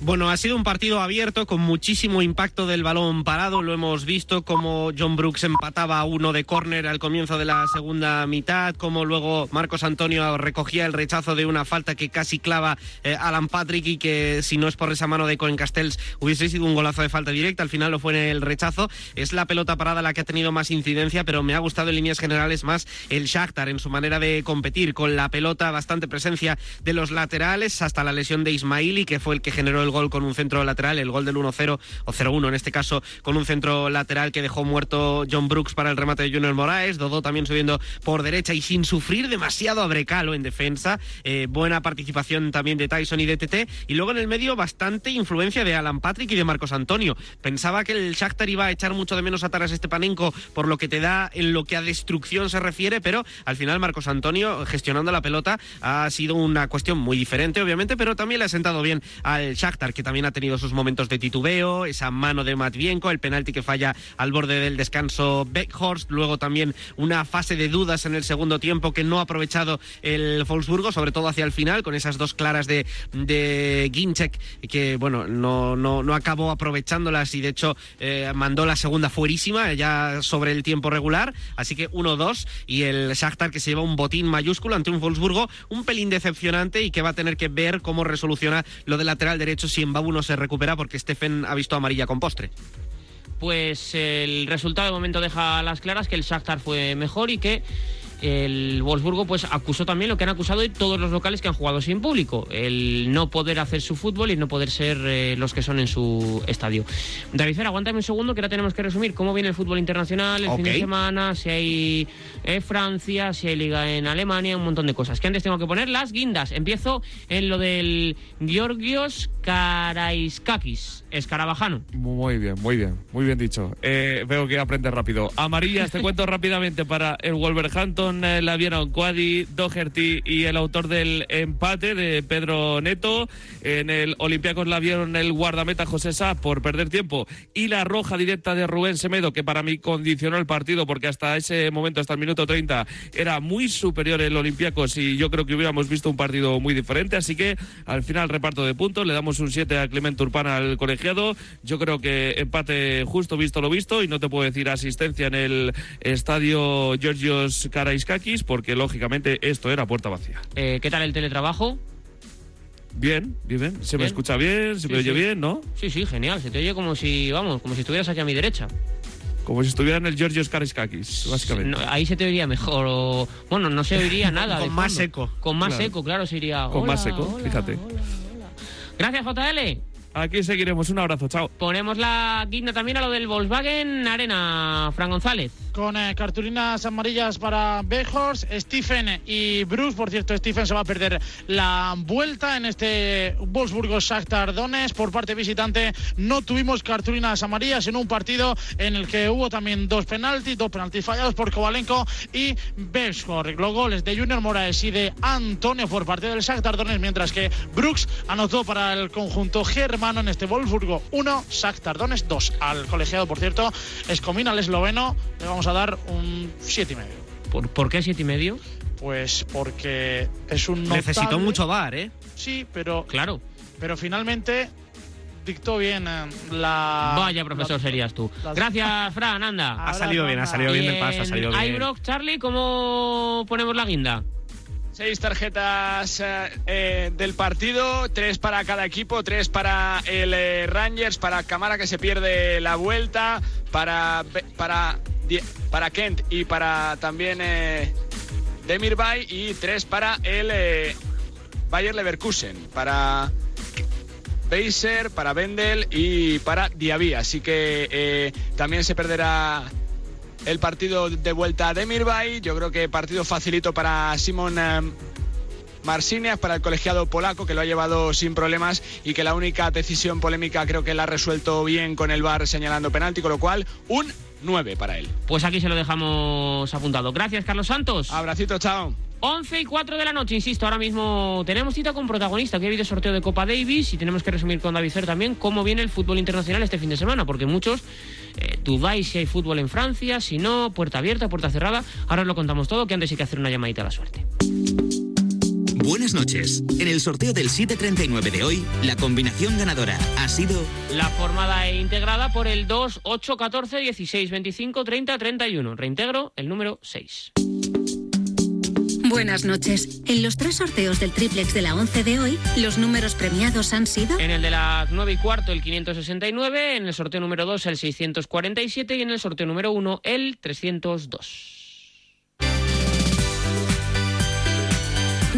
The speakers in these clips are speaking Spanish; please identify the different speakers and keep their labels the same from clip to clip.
Speaker 1: Bueno, ha sido un partido abierto con muchísimo impacto del balón parado. Lo hemos visto como John Brooks empataba uno de córner al comienzo de la segunda mitad, como luego Marcos Antonio recogía el rechazo de una falta que casi clava eh, Alan Patrick y que si no es por esa mano de Cohen Castells hubiese sido un golazo de falta directa. Al final lo fue en el rechazo. Es la pelota parada la que ha tenido más incidencia, pero me ha gustado en líneas generales más el Shakhtar en su manera de competir con la pelota, bastante presencia de los laterales hasta la lesión de Ismaili, que fue el que generó el gol con un centro lateral, el gol del 1-0 o 0-1 en este caso, con un centro lateral que dejó muerto John Brooks para el remate de Junior Moraes, Dodó también subiendo por derecha y sin sufrir demasiado a Brecalo en defensa, eh, buena participación también de Tyson y de TT, y luego en el medio bastante influencia de Alan Patrick y de Marcos Antonio. Pensaba que el Shakhtar iba a echar mucho de menos a Taras Estepanenko por lo que te da en lo que a destrucción se refiere, pero al final Marcos Antonio gestionando la pelota ha sido una cuestión muy diferente, obviamente, pero también le ha sentado bien al Shakhtar, que también ha tenido sus momentos de titubeo, esa mano de Matvienko, el penalti que falla al borde del descanso Beckhorst, luego también una fase de dudas en el segundo tiempo que no ha aprovechado el Wolfsburgo, sobre todo hacia el final, con esas dos claras de, de Ginczek, que bueno, no, no, no acabó aprovechándolas y de hecho eh, mandó la segunda fuerísima, ya sobre el tiempo regular, así que 1-2 y el Shakhtar que se lleva un botín mayúsculo ante un Wolfsburgo un pelín decepcionante y que va a tener que ver cómo resoluciona lo del lateral derecho si en Babu no se recupera porque Stephen ha visto amarilla con postre.
Speaker 2: Pues el resultado de momento deja a las claras que el Shakhtar fue mejor y que el Wolfsburgo pues acusó también lo que han acusado de todos los locales que han jugado sin público, el no poder hacer su fútbol y no poder ser eh, los que son en su estadio. David Fer, aguántame un segundo que ahora tenemos que resumir cómo viene el fútbol internacional el fin de semana, si hay eh, Francia, si hay liga en Alemania, un montón de cosas. Que antes tengo que poner las guindas. Empiezo en lo del Georgios Karaiskakis, escarabajano.
Speaker 3: Muy bien, muy bien, muy bien dicho. Eh, veo que aprendes rápido. Amarillas, te cuento rápidamente para el Wolverhampton, eh, la vieron Quadi, Doherty y el autor del empate de Pedro Neto. En el Olympiacos la vieron el guardameta José Sá por perder tiempo y la roja directa de Rubén Semedo, que para mí condicionó el partido porque hasta ese momento, hasta el minuto 30, era muy superior el Olympiacos y yo creo que hubiéramos visto un partido muy diferente. Así que al final reparto de puntos, le damos un 7 a Clemente Urbana al colegiado. Yo creo que empate justo visto lo visto y no te puedo decir asistencia en el estadio Georgios Porque lógicamente esto era puerta vacía.
Speaker 2: Eh, ¿Qué tal el teletrabajo?
Speaker 3: Bien, bien, bien. Se me escucha bien, se
Speaker 2: Sí,
Speaker 3: me oye
Speaker 2: sí.
Speaker 3: bien, ¿no?
Speaker 2: Sí, sí, genial. Se te oye como si, vamos, como si estuvieras aquí a mi derecha.
Speaker 3: Como si estuviera en el Georgios Karaiskakis, básicamente.
Speaker 2: No, ahí se te oiría mejor. O, bueno, no se oiría nada.
Speaker 1: Con más
Speaker 2: fondo.
Speaker 1: eco.
Speaker 2: Con más
Speaker 3: Claro.
Speaker 2: eco, claro, se iría.
Speaker 3: Con más
Speaker 2: "Hola,
Speaker 3: eco,
Speaker 2: hola,
Speaker 3: fíjate.
Speaker 2: hola, hola". Gracias, JL.
Speaker 3: Aquí seguiremos. Un abrazo, chao.
Speaker 2: Ponemos la guinda también a lo del Volkswagen Arena, Fran González.
Speaker 4: con eh, cartulinas amarillas para Bejors, Stephen y Bruce. Por cierto, Stephen se va a perder la vuelta en este Wolfsburgo Shakhtar Donetsk. Por parte visitante no tuvimos cartulinas amarillas en un partido en el que hubo también dos penaltis, dos penaltis fallados por Kovalenko y Bejors. Los goles de Junior Moraes y de Antonio por parte del Shakhtar Donetsk, mientras que Brooks anotó para el conjunto germano en este Wolfsburgo 1, Shakhtar Donetsk 2. Al colegiado, por cierto, Escomina, el esloveno, le vamos a dar un 7,5.
Speaker 2: ¿Por, ¿por qué siete y medio?
Speaker 4: Pues porque es un
Speaker 1: Necesitó
Speaker 4: notable-
Speaker 1: mucho bar, ¿eh?
Speaker 4: Sí, pero,
Speaker 2: Claro.
Speaker 4: pero finalmente dictó bien eh, la...
Speaker 2: Vaya profesor
Speaker 4: la-
Speaker 2: serías tú.
Speaker 4: las-
Speaker 2: Gracias, Fran, anda.
Speaker 1: Ha salido bien, ha salido bien del paso, ha salido bien.
Speaker 2: Ibrox, Charlie, ¿cómo ponemos la guinda?
Speaker 5: Seis tarjetas eh, eh, del partido, tres para cada equipo, tres para el eh, Rangers, para Camara que se pierde la vuelta, para para para Kent y para también eh, Demirbay y tres para el Bayer Leverkusen, para Beiser, para Bendel y para Diaby. Así que también se perderá el partido de vuelta de Mirbay. Yo creo que partido facilito para Simon eh, Marciniak, para el colegiado polaco, que lo ha llevado sin problemas y que la única decisión polémica creo que la ha resuelto bien con el VAR señalando penalti, con lo cual un 9 para él.
Speaker 2: Pues aquí se lo dejamos apuntado. Gracias, Carlos Santos.
Speaker 5: Abracito, chao.
Speaker 2: 11 y 4 de la noche, insisto, ahora mismo tenemos cita con protagonista, que ha habido sorteo de Copa Davis y tenemos que resumir con David Cer también cómo viene el fútbol internacional este fin de semana, porque muchos eh, dudáis si hay fútbol en Francia, si no, puerta abierta, puerta cerrada. Ahora os lo contamos todo, que antes hay que hacer una llamadita a la suerte.
Speaker 6: Buenas noches. En el sorteo del 739 de hoy, la combinación ganadora ha sido...
Speaker 2: La formada e integrada por el 2, 8, 14, 16, 25, 30, 31. Reintegro el número 6.
Speaker 7: Buenas noches. En los tres sorteos del triplex de la 11 de hoy, los números premiados han sido...
Speaker 2: En el de las 9 y cuarto, el 569, en el sorteo número 2, el 647 y en el sorteo número 1, el 302.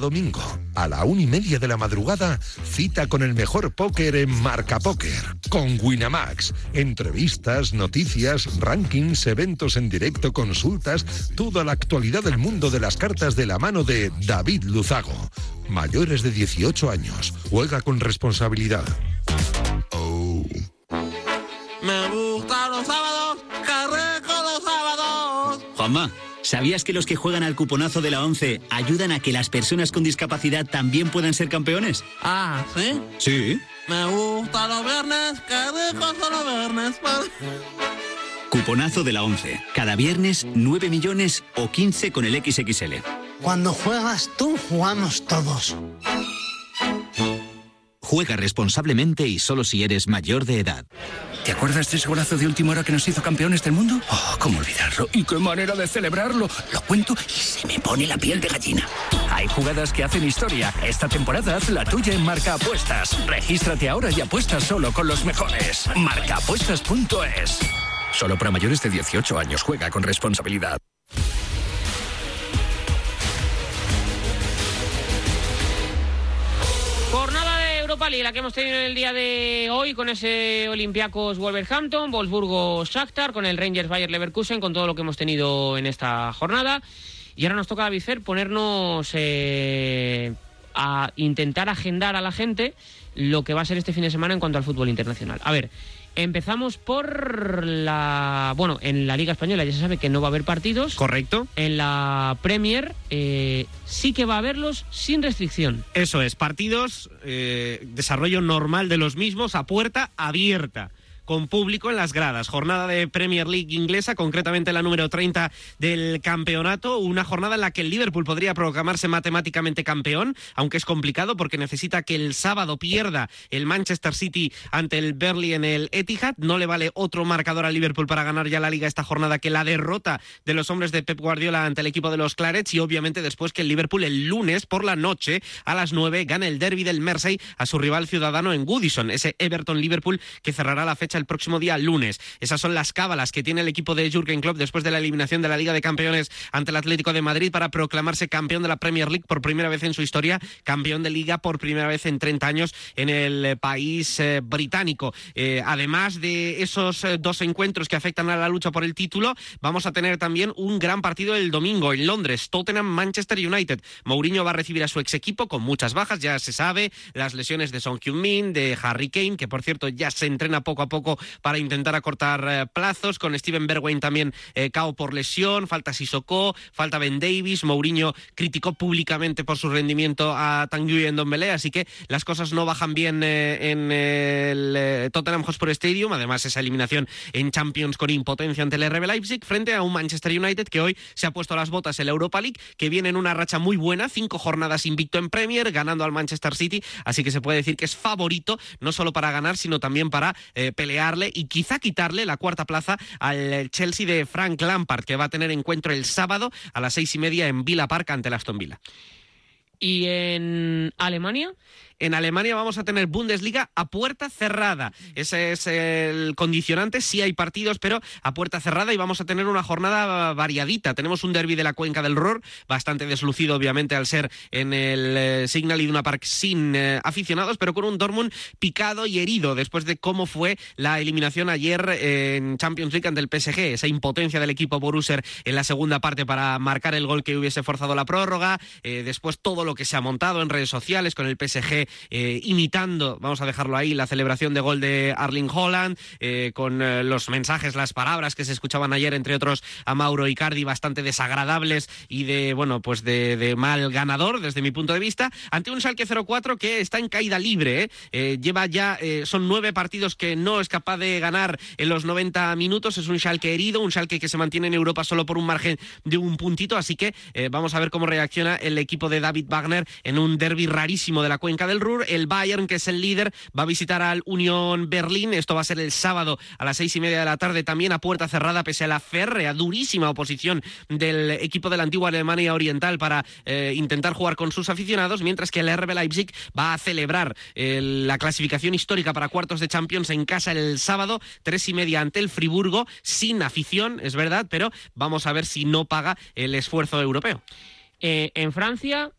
Speaker 8: Domingo, a la una y media de la madrugada, cita con el mejor póker en Marca Póker, con Winamax. Entrevistas, noticias, rankings, eventos en directo, consultas, toda la actualidad del mundo de las cartas de la mano de David Luzago. Mayores de 18 años. Juega con responsabilidad.
Speaker 9: Me gustan los sábados, los sábados.
Speaker 6: Juanma, ¿sabías que los que juegan al cuponazo de la 11 ayudan a que las personas con discapacidad también puedan ser campeones?
Speaker 9: Ah, ¿sí?
Speaker 6: Sí.
Speaker 9: Me gustan los viernes, qué ricos son los viernes.
Speaker 6: Cuponazo de la 11. Cada viernes 9 millones o 15 con el XXL.
Speaker 10: Cuando juegas tú, jugamos todos.
Speaker 6: Juega responsablemente y solo si eres mayor de edad.
Speaker 11: ¿Te acuerdas de ese golazo de última hora que nos hizo campeones del mundo? Oh, ¿cómo olvidarlo? ¿Y qué manera de celebrarlo? Lo cuento y se me pone la piel de gallina. Hay jugadas que hacen historia. Esta temporada haz la tuya en Marca Apuestas. Regístrate ahora y apuesta solo con los mejores. Marcaapuestas.es. Solo para mayores de 18 años. Juega con responsabilidad.
Speaker 2: Europa League, la que hemos tenido en el día de hoy con ese Olympiacos Wolverhampton, Wolfsburgo Shakhtar, con el Rangers Bayer Leverkusen, con todo lo que hemos tenido en esta jornada. Y ahora nos toca, David Fer, ponernos eh, a intentar agendar a la gente lo que va a ser este fin de semana en cuanto al fútbol internacional. A ver, empezamos por la... Bueno, en la Liga Española ya se sabe que no va a haber partidos.
Speaker 1: Correcto.
Speaker 2: En la Premier eh, sí que va a haberlos sin restricción.
Speaker 1: Eso es, partidos, eh, desarrollo normal de los mismos a puerta abierta con público en las gradas. Jornada de Premier League inglesa, concretamente la número 30 del campeonato. Una jornada en la que el Liverpool podría proclamarse matemáticamente campeón, aunque es complicado porque necesita que el sábado pierda el Manchester City ante el Burnley en el Etihad. No le vale otro marcador al Liverpool para ganar ya la liga esta jornada que la derrota de los hombres de Pep Guardiola ante el equipo de los Clarets y obviamente después que el Liverpool el lunes por la noche a las 9 gane el derby del Mersey a su rival ciudadano en Goodison, ese Everton-Liverpool que cerrará la fecha el próximo día lunes. Esas son las cábalas que tiene el equipo de Jürgen Klopp después de la eliminación de la Liga de Campeones ante el Atlético de Madrid para proclamarse campeón de la Premier League por primera vez en su historia, campeón de liga por primera vez en 30 años en el eh, país eh, británico. Eh, además de esos dos encuentros que afectan a la lucha por el título, vamos a tener también un gran partido el domingo en Londres, Tottenham-Manchester United. Mourinho va a recibir a su ex equipo con muchas bajas, ya se sabe, las lesiones de Son Heung-min, de Harry Kane, que por cierto ya se entrena poco a poco para intentar acortar eh, plazos, con Steven Bergwijn también eh, cao por lesión, falta Sissoko, falta Ben Davis, Mourinho criticó públicamente por su rendimiento a Tanguy en Dombele, así que las cosas no bajan bien eh, en el Tottenham Hotspur Stadium, además esa eliminación en Champions con impotencia ante el RB Leipzig frente a un Manchester United que hoy se ha puesto las botas en la Europa League, que viene en una racha muy buena, cinco jornadas invicto en Premier, ganando al Manchester City, así que se puede decir que es favorito no solo para ganar, sino también para eh, y quizá quitarle la cuarta plaza al Chelsea de Frank Lampard, que va a tener encuentro el sábado a las seis y media en Villa Park ante el Aston Villa.
Speaker 2: ¿Y en Alemania?
Speaker 1: En Alemania vamos a tener Bundesliga a puerta cerrada. Ese es el condicionante. Sí hay partidos, pero a puerta cerrada y vamos a tener una jornada variadita. Tenemos un derby de la cuenca del Ruhr, bastante deslucido obviamente al ser en el eh, Signal Iduna Park sin eh, aficionados, pero con un Dortmund picado y herido después de cómo fue la eliminación ayer eh, en Champions League ante el PSG. Esa impotencia del equipo Borusser en la segunda parte para marcar el gol que hubiese forzado la prórroga. Eh, después todo lo que se ha montado en redes sociales con el PSG eh, imitando, vamos a dejarlo ahí, la celebración de gol de Arling Holland, eh, con eh, los mensajes, las palabras que se escuchaban ayer, entre otros, a Mauro Icardi, bastante desagradables y de, bueno, pues de, mal ganador, desde mi punto de vista, ante un Schalke 04 que está en caída libre. lleva ya, son nueve partidos que no es capaz de ganar en los 90 minutos. Es un Schalke herido, un Schalke que se mantiene en Europa solo por un margen de un puntito. Así que vamos a ver cómo reacciona el equipo de David Wagner en un derby rarísimo de la cuenca del Ruhr. El Bayern, que es el líder, va a visitar al Unión Berlín. Esto va a ser el sábado a las seis y media de la tarde, también a puerta cerrada, pese a la férrea, durísima oposición del equipo de la antigua Alemania Oriental para eh, intentar jugar con sus aficionados, mientras que el RB Leipzig va a celebrar eh, la clasificación histórica para cuartos de Champions en casa el sábado, tres y media ante el Friburgo, sin afición, es verdad, pero vamos a ver si no paga el esfuerzo europeo.
Speaker 2: Eh, en Francia,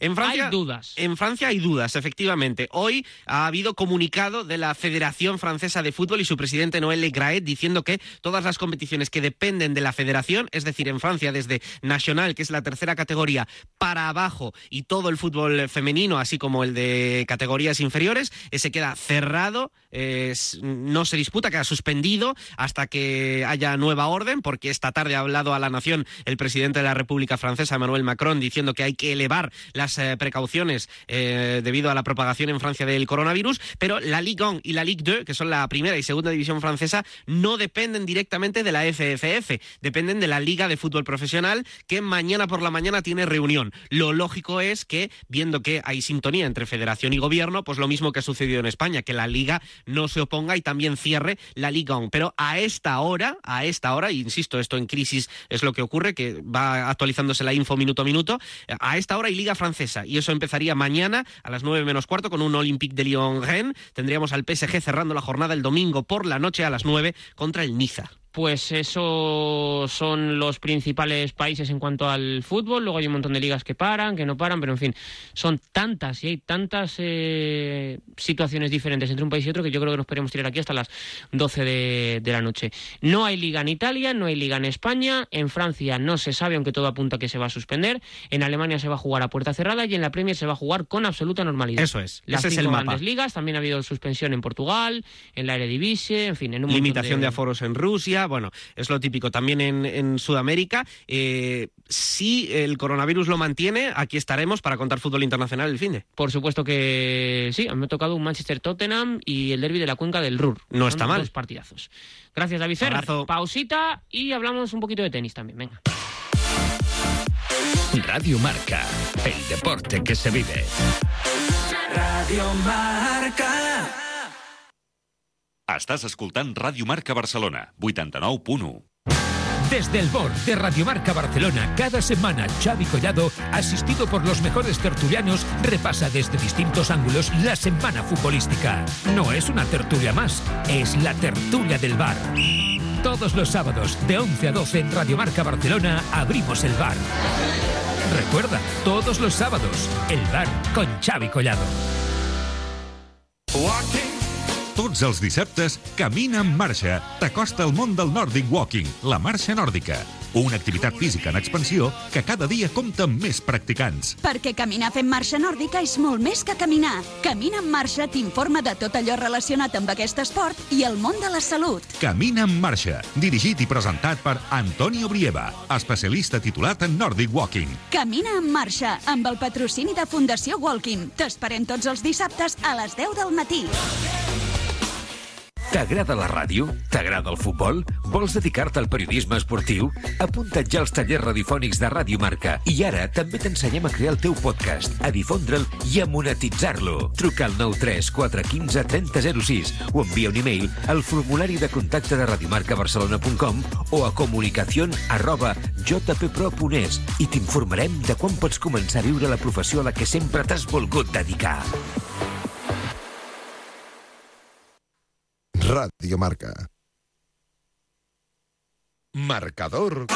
Speaker 1: En Francia
Speaker 2: Hay dudas.
Speaker 1: En Francia hay dudas, efectivamente. Hoy ha habido comunicado de la Federación Francesa de Fútbol y su presidente Noël Le Graët diciendo que todas las competiciones que dependen de la federación, es decir, en Francia desde Nacional, que es la tercera categoría, para abajo y todo el fútbol femenino, así como el de categorías inferiores, ese queda cerrado, eh, no se disputa, queda suspendido hasta que haya nueva orden, porque esta tarde ha hablado a la Nación el presidente de la República Francesa, Emmanuel Macron, diciendo que hay que elevar eh, precauciones eh, debido a la propagación en Francia del coronavirus, pero la Ligue 1 y la Ligue 2, que son la primera y segunda división francesa, no dependen directamente de la FFF, dependen de la Liga de Fútbol Profesional, que mañana por la mañana tiene reunión. Lo lógico es que, viendo que hay sintonía entre federación y gobierno, pues lo mismo que ha sucedido en España, que la Liga no se oponga y también cierre la Ligue 1. Pero a esta hora, a esta hora, insisto, esto en crisis es lo que ocurre, que va actualizándose la info minuto a minuto, a esta hora hay Liga Francesa y eso empezaría mañana a las 9 menos cuarto con un Olympique de Lyon-Rennes. Tendríamos al PSG cerrando la jornada el domingo por la noche a las 9 contra el Niza.
Speaker 2: Pues esos son los principales países en cuanto al fútbol. Luego hay un montón de ligas que paran, que no paran, pero en fin, son tantas y hay tantas eh, situaciones diferentes entre un país y otro que yo creo que nos podríamos tirar aquí hasta las 12 de, de la noche. No hay liga en Italia, no hay liga en España, en Francia no se sabe, aunque todo apunta que se va a suspender, en Alemania se va a jugar a puerta cerrada y en la Premier se va a jugar con absoluta normalidad.
Speaker 1: Eso es,
Speaker 2: Las
Speaker 1: ese es
Speaker 2: cinco
Speaker 1: el mapa.
Speaker 2: grandes ligas, también ha habido suspensión en Portugal, en la Eredivisie, en fin, en un
Speaker 1: Limitación de... aforos en Rusia, bueno, es lo típico. También en, en Sudamérica, eh, si el coronavirus lo mantiene, aquí estaremos para contar fútbol internacional el fin de.
Speaker 2: Por supuesto que sí, me ha tocado un Manchester Tottenham y el derby de la cuenca del Ruhr.
Speaker 1: No
Speaker 2: Son
Speaker 1: está mal.
Speaker 2: Dos partidazos. Gracias, David Ferrer.
Speaker 1: Abrazo.
Speaker 2: Pausita y hablamos un poquito de tenis también. Venga.
Speaker 11: Radio Marca, el deporte que se vive.
Speaker 12: Radio Marca.
Speaker 13: Estàs escoltant Ràdio Marca Barcelona, 89.1.
Speaker 14: Desde el board de Radio Marca Barcelona, cada semana Xavi Collado, asistido por los mejores tertulianos, repasa desde distintos ángulos la semana futbolística. No es una tertulia más, es la tertulia del bar. Todos los sábados, de 11 a 12 en Radio Marca Barcelona, abrimos el bar. Recuerda, todos los sábados, el bar con Xavi Collado.
Speaker 13: Tots els dissabtes, Camina en marxa. T'acosta al món del Nordic Walking, la marxa nòrdica. Una activitat física en expansió que cada dia compta amb més practicants.
Speaker 15: Perquè caminar fent marxa nòrdica és molt més que caminar. Camina en marxa t'informa de tot allò relacionat amb aquest esport i el món de la salut.
Speaker 13: Camina en marxa, dirigit i presentat per Antonio Brieva, especialista titulat en Nordic Walking.
Speaker 15: Camina en marxa, amb el patrocini de Fundació Walking. T'esperem tots els dissabtes a les 10 del matí.
Speaker 14: T'agrada la ràdio? T'agrada el futbol? Vols dedicar-te al periodisme esportiu? Apunta't ja als tallers radiofònics de Ràdio Marca i ara també t'ensenyem a crear el teu podcast, a difondre'l i a monetitzar-lo. Truca al 93 415 3006 o envia un e-mail al formulari de contacte de radiomarcabarcelona.com o a comunicación arroba jppro.es i t'informarem de quan pots començar a viure la professió a la que sempre t'has volgut dedicar.
Speaker 8: Radio Marca. Marcador.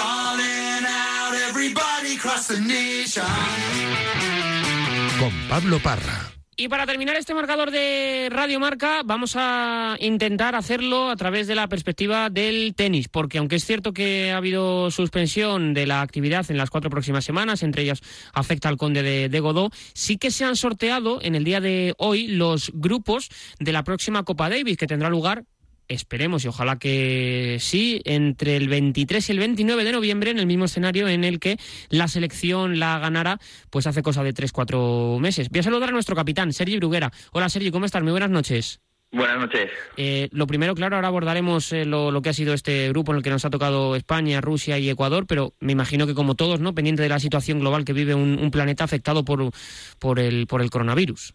Speaker 8: Con Pablo Parra.
Speaker 2: Y para terminar este marcador de Radio Marca, vamos a intentar hacerlo a través de la perspectiva del tenis, porque aunque es cierto que ha habido suspensión de la actividad en las cuatro próximas semanas, entre ellas afecta al Conde de, de Godó, sí que se han sorteado en el día de hoy los grupos de la próxima Copa Davis, que tendrá lugar esperemos y ojalá que sí, entre el 23 y el 29 de noviembre en el mismo escenario en el que la selección la ganará, pues hace cosa de 3-4 meses. Voy a saludar a nuestro capitán, Sergi Bruguera. Hola Sergi, ¿cómo estás? Muy buenas noches.
Speaker 16: Buenas noches.
Speaker 2: Eh, lo primero, claro, ahora abordaremos eh, lo, lo, que ha sido este grupo en el que nos ha tocado España, Rusia y Ecuador, pero me imagino que como todos, ¿no? Pendiente de la situación global que vive un, un planeta afectado por, por, el, por el coronavirus.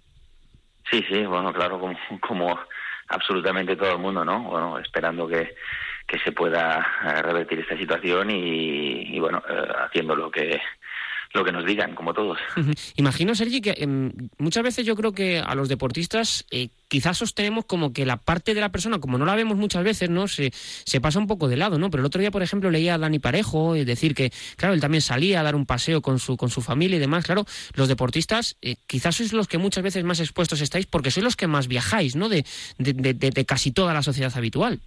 Speaker 16: Sí, sí, bueno, claro, como, como absolutamente todo el mundo, ¿no? Bueno, esperando que, que se pueda eh, revertir esta situación y, y bueno, eh, haciendo lo que lo que nos digan, como todos.
Speaker 2: Imagino, Sergi, que eh, muchas veces yo creo que a los deportistas eh, quizás sostenemos como que la parte de la persona, como no la vemos muchas veces, ¿no? Se, se pasa un poco de lado, ¿no? Pero el otro día, por ejemplo, leía a Dani Parejo y decir que, claro, él también salía a dar un paseo con su, con su familia y demás. Claro, los deportistas eh, quizás sois los que muchas veces más expuestos estáis porque sois los que más viajáis, ¿no? De, de, de, de casi toda la sociedad habitual.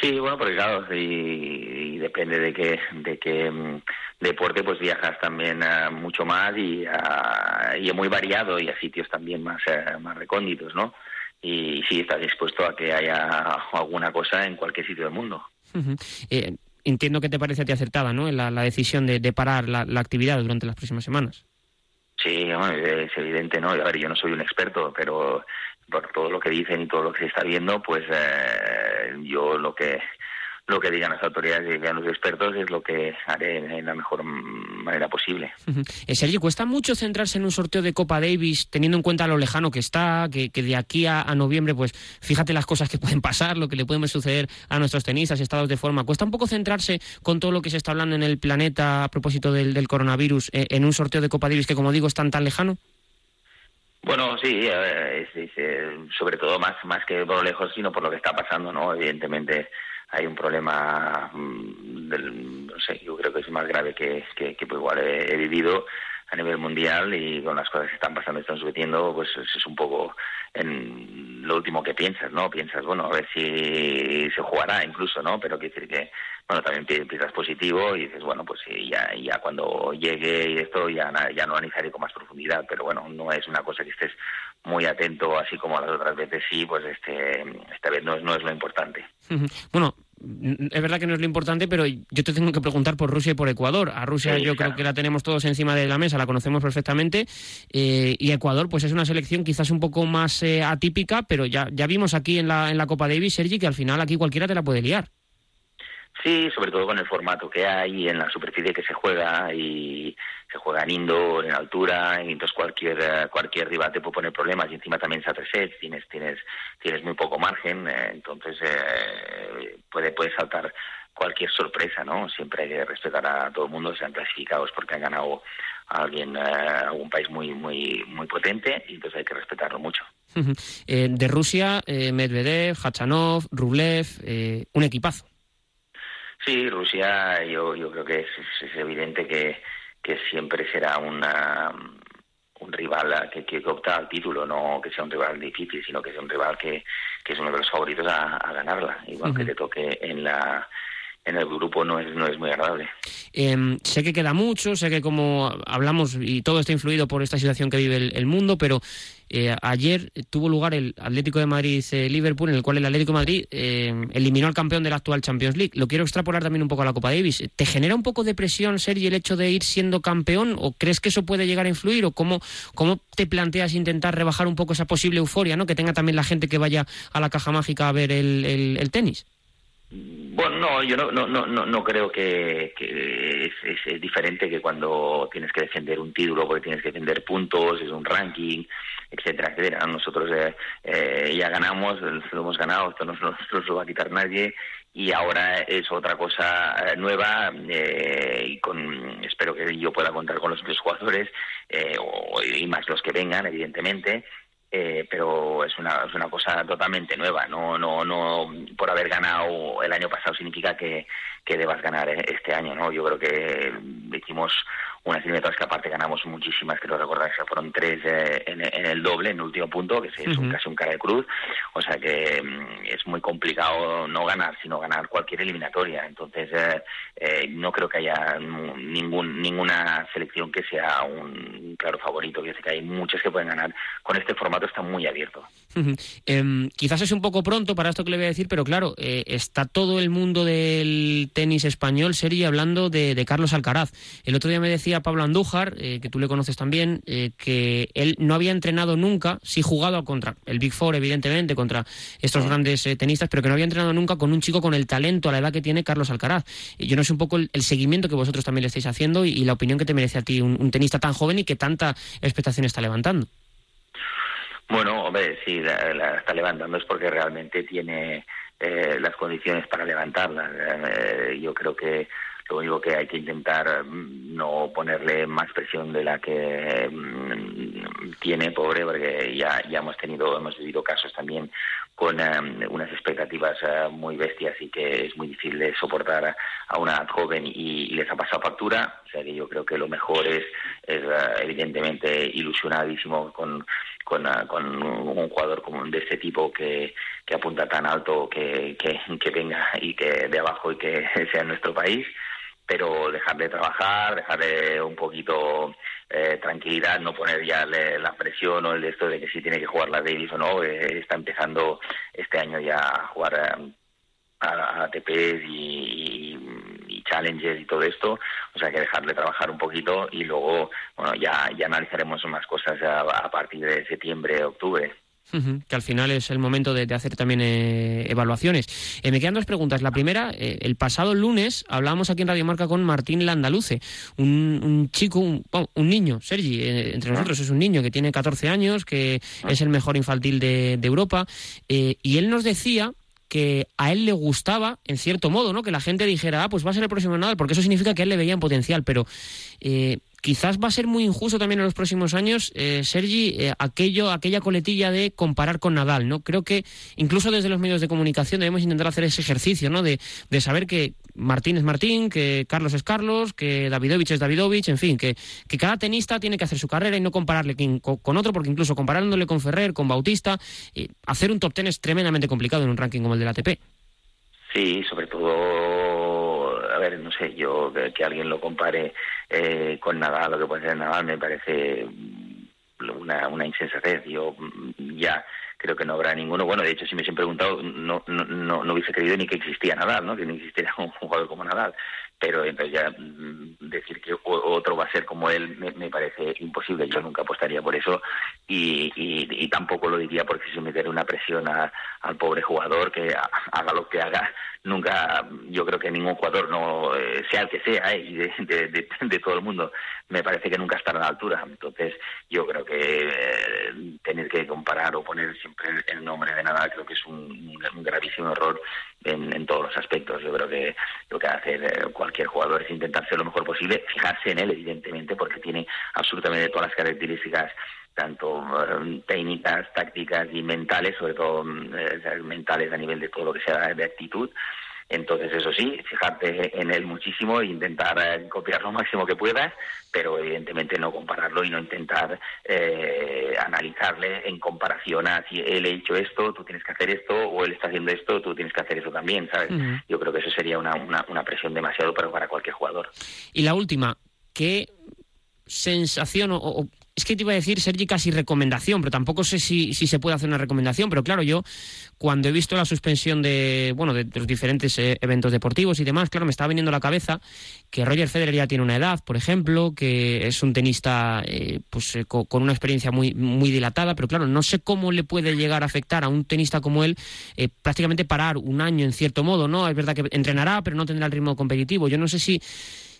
Speaker 16: Sí, bueno, porque claro, y, y depende de qué, de qué mm, deporte, pues viajas también uh, mucho más y, uh, y muy variado y a sitios también más, uh, más recónditos, ¿no? Y sí, estás dispuesto a que haya alguna cosa en cualquier sitio del mundo.
Speaker 2: -huh. eh, entiendo que te parece a ti acertada, ¿no? La, la decisión de, de parar la, la, actividad durante las próximas semanas.
Speaker 16: Sí, es evidente, ¿no? A ver, yo no soy un experto, pero por todo lo que dicen y todo lo que se está viendo, pues eh, yo lo que lo que digan las autoridades y digan los expertos es lo que haré en la mejor manera posible.
Speaker 2: Uh -huh. eh, Sergio, ¿cuesta mucho centrarse en un sorteo de Copa Davis teniendo en cuenta lo lejano que está, que, que de aquí a, a, noviembre, pues fíjate las cosas que pueden pasar, lo que le pueden suceder a nuestros tenistas, estados de forma? ¿Cuesta un poco centrarse con todo lo que se está hablando en el planeta a propósito del, del coronavirus eh, en un sorteo de Copa Davis que, como digo, es tan tan lejano?
Speaker 16: Bueno, sí, es, es, sobre todo más, más que por lo lejos, sino por lo que está pasando, ¿no? Evidentemente hay un problema mm, del, no sé, yo creo que es más grave que, que, pues igual he, vivido a nivel mundial y con las cosas que están pasando, están sucediendo, pues es, un poco en lo último que piensas, ¿no? Piensas, bueno, a ver si se jugará incluso, ¿no? Pero quiere decir que, bueno, también empiezas positivo y dices, bueno, pues ya, ya cuando llegue y esto ya, ya no analizaré con más profundidad, pero bueno, no es una cosa que estés muy atento, así como las otras veces sí, pues este, esta vez no es, no es lo importante.
Speaker 2: Bueno, es verdad que no es lo importante, pero yo te tengo que preguntar por Rusia y por Ecuador. A Rusia sí, yo claro. creo que la tenemos todos encima de la mesa, la conocemos perfectamente. Eh, y Ecuador, pues es una selección quizás un poco más eh, atípica, pero ya, ya vimos aquí en la, en la Copa Davis, Sergi, que al final aquí cualquiera te la puede liar.
Speaker 16: Sí, sobre todo con el formato que hay, en la superficie que se juega y se juega en indoor, en altura, y entonces cualquier eh, cualquier rival te puede poner problemas y encima también a tres sets, tienes tienes tienes muy poco margen, eh, entonces eh, puede saltar cualquier sorpresa, ¿no? Siempre hay que respetar a todo el mundo, sean clasificados porque han ganado a alguien, a algún país muy muy muy potente y entonces hay que respetarlo mucho.
Speaker 2: eh, de Rusia, Medvedev, Hachanov, Rublev, un equipazo.
Speaker 16: Sí, Rusia yo, yo creo que es, es evidente que, que siempre será una, un rival que, que opta al título, no que sea un rival difícil, sino que sea un rival que, que es uno de los favoritos a, a ganarla, igual uh -huh. que te toque en la en el grupo no es, no es muy agradable.
Speaker 2: Eh, sé que queda mucho, sé que como hablamos y todo está influido por esta situación que vive el, mundo, pero eh, ayer tuvo lugar el Atlético de Madrid-Liverpool, eh, en el cual el Atlético de Madrid eh, eliminó al campeón de la actual Champions League. Lo quiero extrapolar también un poco a la Copa Davis. ¿Te genera un poco de presión, Sergi, el hecho de ir siendo campeón? ¿O crees que eso puede llegar a influir? ¿O cómo, cómo te planteas intentar rebajar un poco esa posible euforia ¿no? que tenga también la gente que vaya a la caja mágica a ver el, el tenis?
Speaker 16: Bueno, no, yo no, no, no, no creo que, es, es, diferente que cuando tienes que defender un título, porque tienes que defender puntos, es un ranking, etcétera, etcétera. Nosotros eh, eh, ya ganamos, lo hemos ganado, esto no, no, no lo va a quitar nadie y ahora es otra cosa eh, nueva eh, y con espero que yo pueda contar con los otros jugadores eh, o, y más los que vengan, evidentemente eh, pero es una, es una cosa totalmente nueva. No, no, no, por haber ganado el año pasado significa que, que debas ganar este año, ¿no? Yo creo que hicimos unas eliminatorias que aparte ganamos muchísimas, creo recordar que fueron tres eh, en, en el doble, en el último punto, que es un,
Speaker 2: Ujú.
Speaker 16: casi un cara de cruz, o sea que mm, es muy complicado no ganar, sino ganar cualquier eliminatoria. Entonces, eh, eh, no creo que haya ningún, ninguna selección que sea un claro favorito. Sé que hay muchas que pueden ganar. Con este formato está muy abierto.
Speaker 2: Ujú. Em, quizás es un poco pronto para esto que le voy a decir, pero claro, eh, está todo el mundo del tenis español, Sergi, hablando de, de Carlos Alcaraz. El otro día me decía Pablo Andújar, eh, que tú le conoces también, eh, que él no había entrenado nunca, sí jugado contra el Big Four, evidentemente, contra estos grandes eh, tenistas, pero que no había entrenado nunca con un chico con el talento a la edad que tiene Carlos Alcaraz. Y yo no sé un poco el, el seguimiento que vosotros también le estáis haciendo y, y la opinión que te merece a ti un, un tenista tan joven y que tanta expectación está levantando.
Speaker 16: Bueno, hombre, sí, la, la está levantando es porque realmente tiene eh, las condiciones para levantarla. Eh, yo creo que lo único que hay que intentar mm, no ponerle más presión de la que mm, tiene, pobre, porque ya, ya hemos tenido, hemos vivido casos también con eh, unas expectativas eh, muy bestias y que es muy difícil de soportar a, una joven y, les ha pasado factura. O sea que yo creo que lo mejor es, eh, evidentemente ilusionadísimo con, con, un jugador como de este tipo que, que apunta tan alto que, que, venga y que de abajo y que sea nuestro país pero dejarle trabajar, dejarle un poquito eh, tranquilidad, no poner ya le- la presión o el de esto de que si tiene que jugar la Davis o no. eh, está empezando este año ya a jugar eh, a, a ATPs y, y, y Challengers y todo esto, o sea que dejarle trabajar un poquito y luego, bueno, ya, ya analizaremos más cosas a, a partir de septiembre, octubre.
Speaker 2: Que al final es el momento de, de hacer también eh, evaluaciones. Eh, me quedan dos preguntas. La primera, eh, el pasado lunes hablábamos aquí en Radio Marca con Martín Landaluce, un, un chico, un, bueno, un niño, Sergi, eh, entre nosotros es un niño que tiene 14 años, que es el mejor infantil de, de Europa, y él nos decía que a él le gustaba, en cierto modo, ¿no? Que la gente dijera, ah, pues va a ser el próximo Nadal, porque eso significa que a él le veían potencial, pero eh, quizás va a ser muy injusto también en los próximos años, eh, Sergi, eh, aquello, aquella coletilla de comparar con Nadal, ¿no? Creo que incluso desde los medios de comunicación debemos intentar hacer ese ejercicio, ¿no? De, de saber que Martín es Martín, que Carlos es Carlos, que Davidovich es Davidovich, en fin, que, que cada tenista tiene que hacer su carrera y no compararle con, otro, porque incluso comparándole con Ferrer, con Bautista, eh, hacer un top ten es tremendamente complicado en un ranking como el del ATP.
Speaker 16: Sí, sobre no sé, yo que, alguien lo compare eh, con Nadal, lo que puede ser Nadal, me parece mm, una, una insensatez. Yo mm, ya creo que no habrá ninguno. Bueno, de hecho, si me hubiesen preguntado, no, no, no, no hubiese creído ni que existía Nadal, ¿no? Que no existiera un jugador como Nadal. Pero entonces ya mm, decir que otro va a ser como él me, me parece imposible. Yo nunca apostaría por eso y, y, y tampoco lo diría porque si meter una presión al pobre jugador que ha- haga lo que haga. Nunca, yo creo que ningún jugador, no eh, sea el que sea, eh, de, de, todo el mundo, me parece que nunca estará a la altura. Entonces, yo creo que eh, tener que comparar o poner siempre el- nombre de nada, creo que es un, un gravísimo error en, todos los aspectos. Yo creo que lo que hace eh, cualquier jugador es intentar ser lo mejor posible, fijarse en él, evidentemente, porque tiene absolutamente todas las características tanto eh, técnicas, tácticas y mentales, sobre todo mm, eh, mentales a nivel de todo lo que sea de actitud. Entonces, eso sí, fijarte en él muchísimo e intentar eh, copiar lo máximo que puedas, pero evidentemente no compararlo y no intentar eh, analizarle en comparación a si él ha hecho esto, tú tienes que hacer esto, o él está haciendo esto, tú tienes que hacer eso también, ¿sabes? Yo creo que eso sería una, una, una presión demasiado para, para cualquier jugador.
Speaker 2: Y la última, ¿qué sensación o, o- es que te iba a decir, Sergi, casi recomendación, pero tampoco sé si, se puede hacer una recomendación. Pero claro, yo cuando he visto la suspensión de, bueno, de, los diferentes eh, eventos deportivos y demás, claro, me estaba viniendo a la cabeza que Roger Federer ya tiene una edad, por ejemplo, que es un tenista eh, pues, eh, co- con una experiencia muy, muy dilatada, pero claro, no sé cómo le puede llegar a afectar a un tenista como él prácticamente parar un año en cierto modo, ¿no? Es verdad que entrenará, pero no tendrá el ritmo competitivo. Yo no sé si,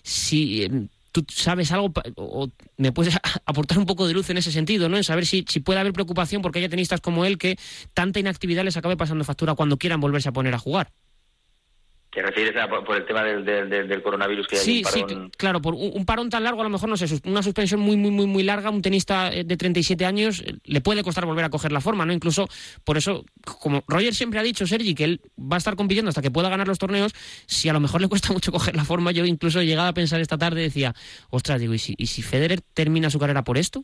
Speaker 2: si tú sabes algo o me puedes aportar un poco de luz en ese sentido, ¿no? En saber si, si puede haber preocupación porque haya tenistas como él que tanta inactividad les acabe pasando factura cuando quieran volverse a poner a jugar.
Speaker 16: ¿Te refieres a por, por el tema del, del, del- del coronavirus que hay
Speaker 2: Sí,
Speaker 16: un
Speaker 2: sí,
Speaker 16: parón?
Speaker 2: cl- claro, por un, un parón tan largo, a lo mejor, no sé, una suspensión muy, muy, muy, muy larga, un tenista eh, de 37 años, eh, le puede costar volver a coger la forma, ¿no? Incluso, por eso, como Roger siempre ha dicho, Sergi, que él va a estar compitiendo hasta que pueda ganar los torneos, si a lo mejor le cuesta mucho coger la forma, yo incluso he llegado a pensar esta tarde, decía, ostras, digo, ¿y si, y si Federer termina su carrera por esto?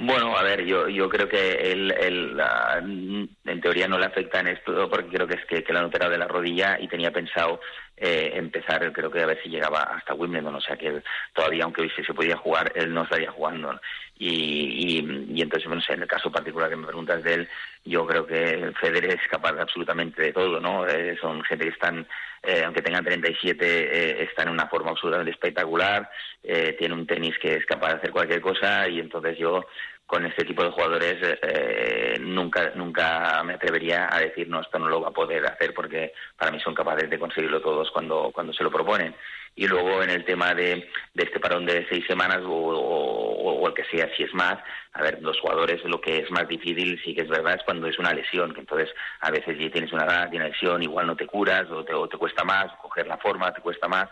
Speaker 16: Bueno, a ver, yo, yo creo que él, él, ah, en teoría no le afecta en esto porque creo que es que, que le han operado de la rodilla y tenía pensado eh, empezar, creo que a ver si llegaba hasta Wimbledon, o sea que todavía, aunque hoy se podía jugar, él no estaría jugando. Y, y, y entonces, bueno, en el caso particular que me preguntas de él, yo creo que Federer es capaz de absolutamente de todo, ¿no? Eh, son gente que están, eh, aunque tengan 37, eh, están en una forma absolutamente espectacular, eh, tiene un tenis que es capaz de hacer cualquier cosa y entonces yo con este tipo de jugadores eh, nunca nunca me atrevería a decir no esto no lo va a poder hacer porque para mí son capaces de conseguirlo todos cuando cuando se lo proponen y luego en el tema de, de este parón de seis semanas o, el que sea si es más a ver los jugadores lo que es más difícil sí que es verdad es cuando es una lesión que entonces a veces si tienes una edad tienes lesión igual no te curas o te, o te cuesta más coger la forma te cuesta más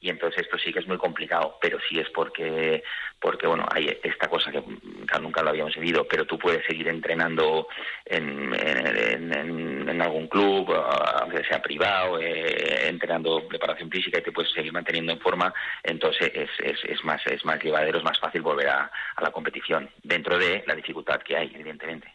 Speaker 16: y entonces esto sí que es muy complicado, pero sí es porque, porque bueno, hay esta cosa que nunca lo habíamos vivido, pero tú puedes seguir entrenando en, algún club, aunque sea privado, eh, entrenando preparación física y te puedes seguir manteniendo en forma, entonces es, es, es más es más llevadero, es más fácil volver a la competición, dentro de la dificultad que hay, evidentemente.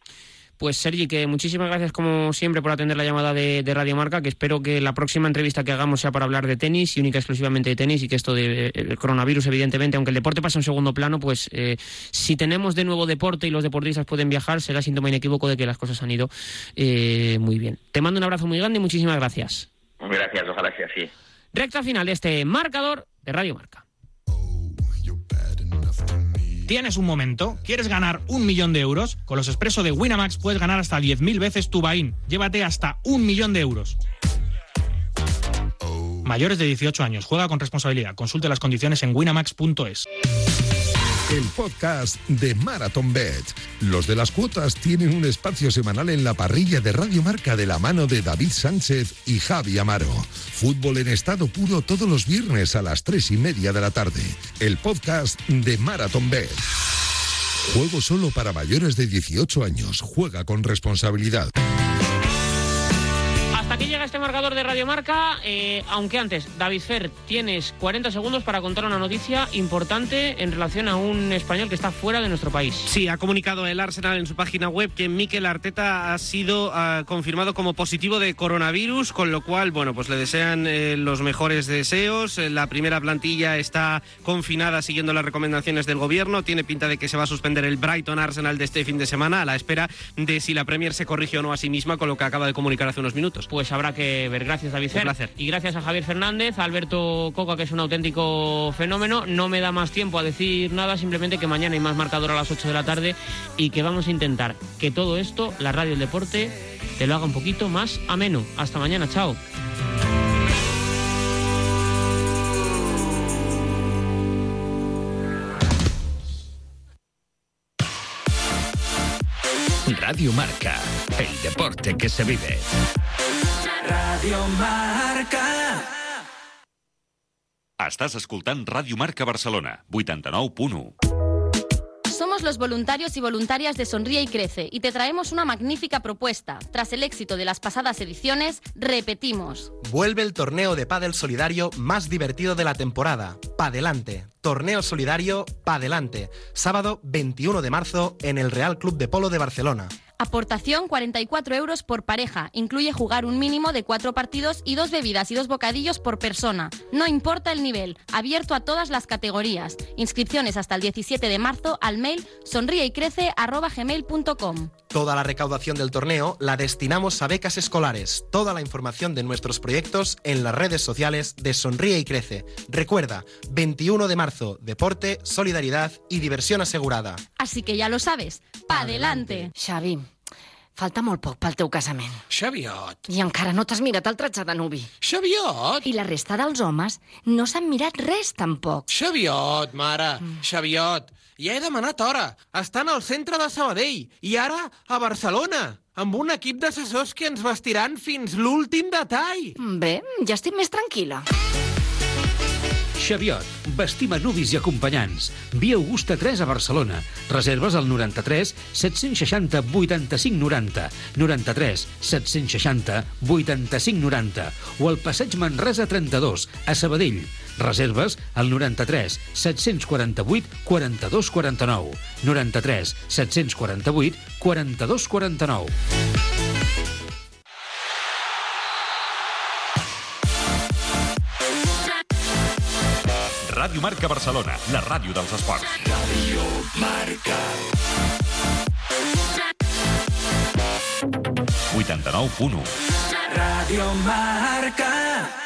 Speaker 2: Pues Sergi, que muchísimas gracias como siempre por atender la llamada de, de Radio Marca, que espero que la próxima entrevista que hagamos sea para hablar de tenis y única exclusivamente de tenis y que esto del coronavirus, evidentemente, aunque el deporte pasa a un segundo plano, pues eh, si tenemos de nuevo deporte y los deportistas pueden viajar, será síntoma inequívoco de que las cosas han ido eh, muy bien. Te mando un abrazo muy grande y muchísimas gracias.
Speaker 16: Gracias, ojalá sea así.
Speaker 2: Recta final de este marcador de Radio Marca.
Speaker 17: ¿Tienes un momento? ¿Quieres ganar un millón de euros? Con los expresos de Winamax puedes ganar hasta 10.000 veces tu buy-in. Llévate hasta un millón de euros. Mayores de 18 años. Juega con responsabilidad. Consulte las condiciones en winamax.es.
Speaker 8: El podcast de Marathon Bet. Los de las cuotas tienen un espacio semanal en la parrilla de Radio Marca de la mano de David Sánchez y Javi Amaro. Fútbol en estado puro todos los viernes a las tres y media de la tarde. El podcast de Marathon Bet. Juego solo para mayores de 18 años. Juega con responsabilidad.
Speaker 2: Hasta aquí llega este marcador de Radio Marca, eh, aunque antes, David Fer, tienes 40 segundos para contar una noticia importante en relación a un español que está fuera de nuestro país.
Speaker 1: Sí, ha comunicado el Arsenal en su página web que Mikel Arteta ha sido ah, confirmado como positivo de coronavirus, con lo cual, bueno, pues le desean eh, los mejores deseos. Eh, La primera plantilla está confinada siguiendo las recomendaciones del gobierno. Tiene pinta de que se va a suspender el Brighton Arsenal de este fin de semana a la espera de si la Premier se corrige o no a sí misma con lo que acaba de comunicar hace unos minutos.
Speaker 2: Pues habrá que ver. Gracias, David.
Speaker 1: Un placer.
Speaker 2: Y gracias a Javier Fernández, a Alberto Coca, que es un auténtico fenómeno. No me da más tiempo a decir nada, simplemente que mañana hay más marcador a las 8 de la tarde y que vamos a intentar que todo esto, la radio y el deporte, te lo haga un poquito más ameno. Hasta mañana, chao.
Speaker 11: Radio Marca, el deporte que se vive.
Speaker 12: Radio Marca.
Speaker 13: Estàs escoltant Ràdio Marca Barcelona, 89.1.
Speaker 18: Somos los voluntarios y voluntarias de Sonríe y Crece y te traemos una magnífica propuesta. Tras el éxito de las pasadas ediciones, repetimos.
Speaker 19: Vuelve el torneo de pádel solidario más divertido de la temporada. Padelante. Torneo solidario Padelante. Sábado 21 de marzo en el Real Club de Polo de Barcelona.
Speaker 18: Aportación 44 euros por pareja. Incluye jugar un mínimo de cuatro partidos y dos bebidas y dos bocadillos por persona. No importa el nivel. Abierto a todas las categorías. Inscripciones hasta el 17 de marzo al mail sonrieycrece.gmail.com.
Speaker 19: Toda la recaudación del torneo la destinamos a becas escolares. Toda la información de nuestros proyectos en las redes sociales de Sonríe y Crece. Recuerda, 21 de marzo, deporte, solidaridad y diversión asegurada.
Speaker 18: Así que ya lo sabes. Pa' adelante.
Speaker 20: Xavi, falta molt poc pel teu casament.
Speaker 21: Xaviot.
Speaker 20: I encara no t'has mirat el tratge de nuvi.
Speaker 21: Xaviot.
Speaker 20: I la resta dels homes no s'han mirat res, tampoc.
Speaker 21: Xaviot, mare. Mm. Xaviot. Ja he demanat hora. Estan al centre de Sabadell i ara a Barcelona. amb un equip d'assessors que ens vestiran fins l'últim detall.
Speaker 20: Bé, ja estic més tranquil·la.
Speaker 22: Xaviot, vestim a nuvis i acompanyants. Via Augusta 3 a Barcelona. Reserves al 93 760 85 90, 93 760 85 90 o al passeig Manresa 32 a Sabadell. Reserves al 93 748 42 49, 93 748 42 49.
Speaker 13: Ràdio Marca Barcelona, la ràdio dels esports.
Speaker 12: Ràdio Marca.
Speaker 13: 89.1
Speaker 12: Radio Marca.